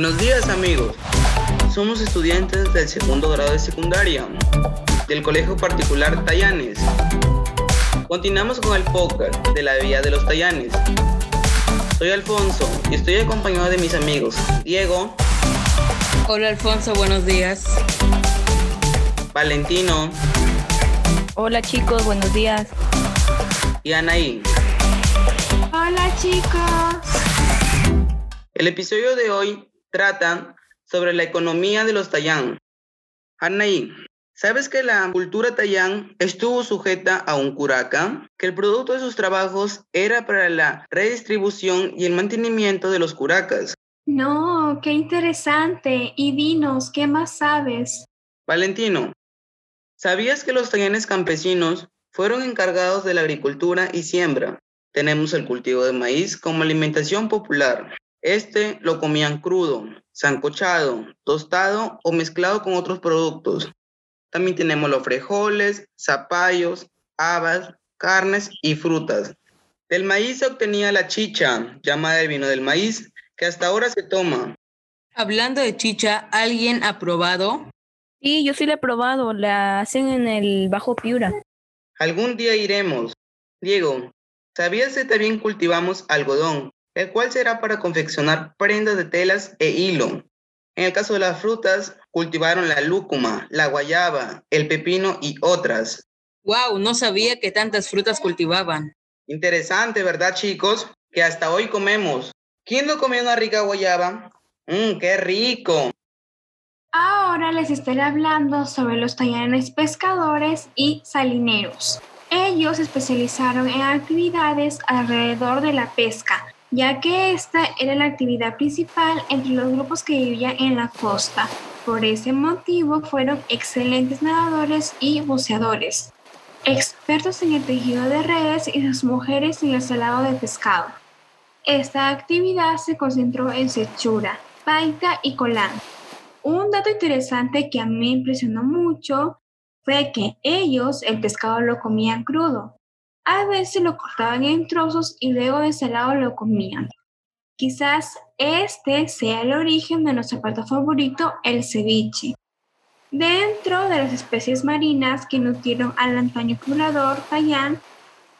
Buenos días amigos. Somos estudiantes del segundo grado de secundaria del Colegio Particular Tayanes. Continuamos con el podcast de la Vía de los Tayanes. Soy Alfonso y estoy acompañado de mis amigos Diego. Hola Alfonso, buenos días. Valentino. Hola chicos, buenos días. Y Anaí. Hola chicos. El episodio de hoy trata sobre la economía de los Tayán. Anaí, ¿sabes que la cultura Tayán estuvo sujeta a un curaca? Que el producto de sus trabajos era para la redistribución y el mantenimiento de los curacas. No, qué interesante. Y dinos, ¿qué más sabes? Valentino, ¿sabías que los tallanes campesinos fueron encargados de la agricultura y siembra? Tenemos el cultivo de maíz como alimentación popular. Este lo comían crudo, sancochado, tostado o mezclado con otros productos. También tenemos los frijoles, zapallos, habas, carnes y frutas. Del maíz se obtenía la chicha, llamada el vino del maíz, que hasta ahora se toma. Hablando de chicha, ¿alguien ha probado? Sí, yo sí la he probado, la hacen en el Bajo Piura. Algún día iremos. Diego, ¿sabías que también cultivamos algodón, el cual será para confeccionar prendas de telas e hilo? En el caso de las frutas, cultivaron la lúcuma, la guayaba, el pepino y otras. Wow, no sabía que tantas frutas cultivaban. Interesante, ¿verdad, chicos? Que hasta hoy comemos. ¿Quién no comió una rica guayaba? Mmm, qué rico. Ahora les estaré hablando sobre los tallanes pescadores y salineros. Ellos se especializaron en actividades alrededor de la pesca, ya que esta era la actividad principal entre los grupos que vivían en la costa. Por ese motivo fueron excelentes nadadores y buceadores, expertos en el tejido de redes y sus mujeres en el salado de pescado. Esta actividad se concentró en Sechura, Paita y Colán. Un dato interesante que a mí impresionó mucho fue que ellos el pescado lo comían crudo. A veces lo cortaban en trozos y luego de salado lo comían. Quizás este sea el origen de nuestro plato favorito, el ceviche. Dentro de las especies marinas que nutrieron al antaño explorador Tayán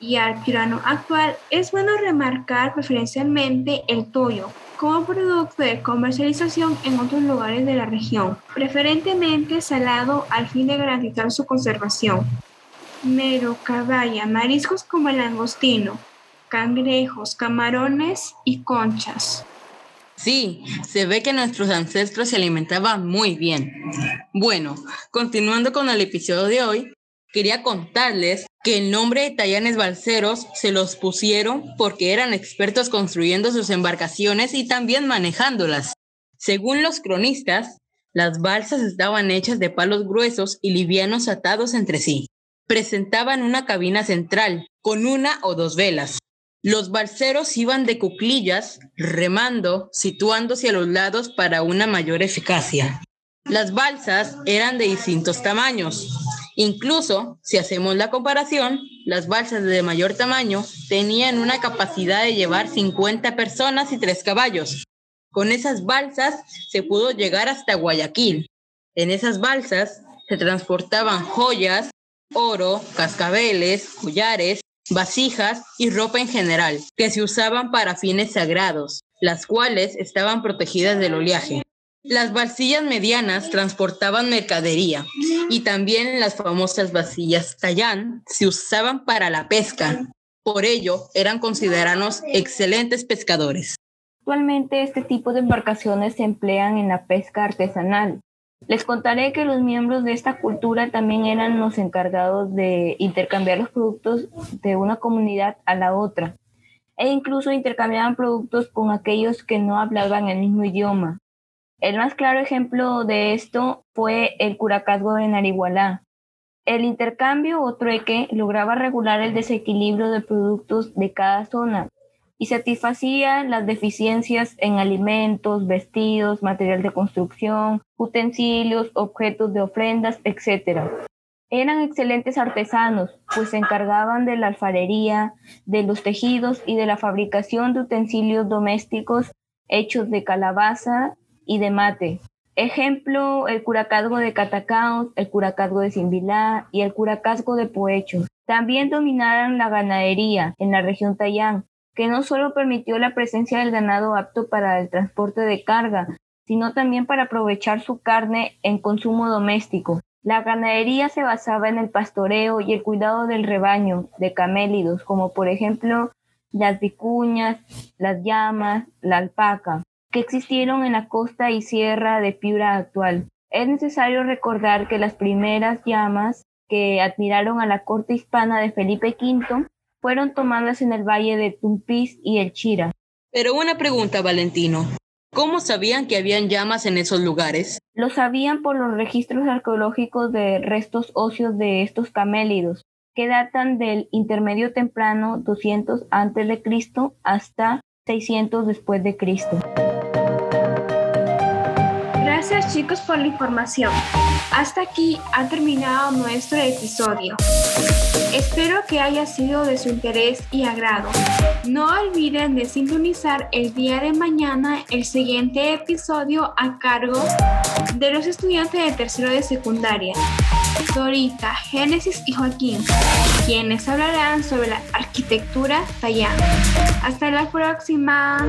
y al pirano actual, es bueno remarcar preferencialmente el toyo como producto de comercialización en otros lugares de la región, preferentemente salado al fin de garantizar su conservación. Mero, caballa, mariscos como el langostino, cangrejos, camarones y conchas. Sí, se ve que nuestros ancestros se alimentaban muy bien. Bueno, continuando con el episodio de hoy, quería contarles que el nombre de Tallanes Balseros se los pusieron porque eran expertos construyendo sus embarcaciones y también manejándolas. Según los cronistas, las balsas estaban hechas de palos gruesos y livianos atados entre sí. Presentaban una cabina central con una o dos velas. Los balseros iban de cuclillas, remando, situándose a los lados para una mayor eficacia. Las balsas eran de distintos tamaños, Incluso, si hacemos la comparación, las balsas de mayor tamaño tenían una capacidad de llevar 50 personas y 3 caballos. Con esas balsas se pudo llegar hasta Guayaquil. En esas balsas se transportaban joyas, oro, cascabeles, collares, vasijas y ropa en general, que se usaban para fines sagrados, las cuales estaban protegidas del oleaje. Las vasillas medianas transportaban mercadería y también las famosas vasillas tallán se usaban para la pesca. Por ello, eran considerados excelentes pescadores. Actualmente este tipo de embarcaciones se emplean en la pesca artesanal. Les contaré que los miembros de esta cultura también eran los encargados de intercambiar los productos de una comunidad a la otra e incluso intercambiaban productos con aquellos que no hablaban el mismo idioma. El más claro ejemplo de esto fue el curacazgo de Narigualá. El intercambio o trueque lograba regular el desequilibrio de productos de cada zona y satisfacía las deficiencias en alimentos, vestidos, material de construcción, utensilios, objetos de ofrendas, etc. Eran excelentes artesanos, pues se encargaban de la alfarería, de los tejidos y de la fabricación de utensilios domésticos hechos de calabaza y de mate. Ejemplo, el curacazgo de Catacaos, el curacazgo de Simbilá y el curacazgo de Poechos. También dominaron la ganadería en la región Tayán, que no solo permitió la presencia del ganado apto para el transporte de carga, sino también para aprovechar su carne en consumo doméstico. La ganadería se basaba en el pastoreo y el cuidado del rebaño de camélidos, como por ejemplo las vicuñas, las llamas, la alpaca que existieron en la costa y sierra de Piura actual. Es necesario recordar que las primeras llamas que admiraron a la corte hispana de Felipe V fueron tomadas en el valle de Tumpis y el Chira. Pero una pregunta, Valentino. ¿Cómo sabían que habían llamas en esos lugares? Lo sabían por los registros arqueológicos de restos óseos de estos camélidos, que datan del intermedio temprano 200 a.C. hasta 600 después de Cristo. Gracias chicos por la información. Hasta aquí ha terminado nuestro episodio. Espero que haya sido de su interés y agrado. No olviden de sintonizar el día de mañana el siguiente episodio a cargo de los estudiantes de tercero de secundaria, Dorita, Génesis y Joaquín, quienes hablarán sobre la arquitectura tallana. Hasta la próxima.